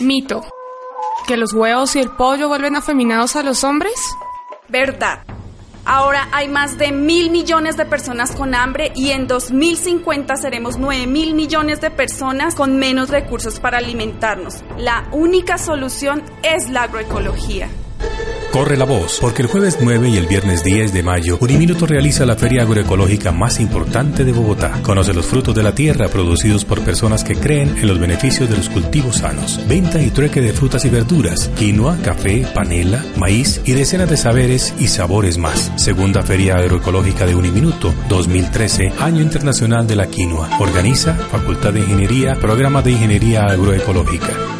Mito. ¿Que los huevos y el pollo vuelven afeminados a los hombres? Verdad. Ahora hay más de mil millones de personas con hambre y en 2050 seremos nueve mil millones de personas con menos recursos para alimentarnos. La única solución es la agroecología. Corre la voz, porque el jueves 9 y el viernes 10 de mayo, Uniminuto realiza la feria agroecológica más importante de Bogotá. Conoce los frutos de la tierra producidos por personas que creen en los beneficios de los cultivos sanos. Venta y trueque de frutas y verduras, quinoa, café, panela, maíz y decenas de saberes y sabores más. Segunda Feria Agroecológica de Uniminuto 2013, Año Internacional de la Quinoa. Organiza Facultad de Ingeniería, Programa de Ingeniería Agroecológica.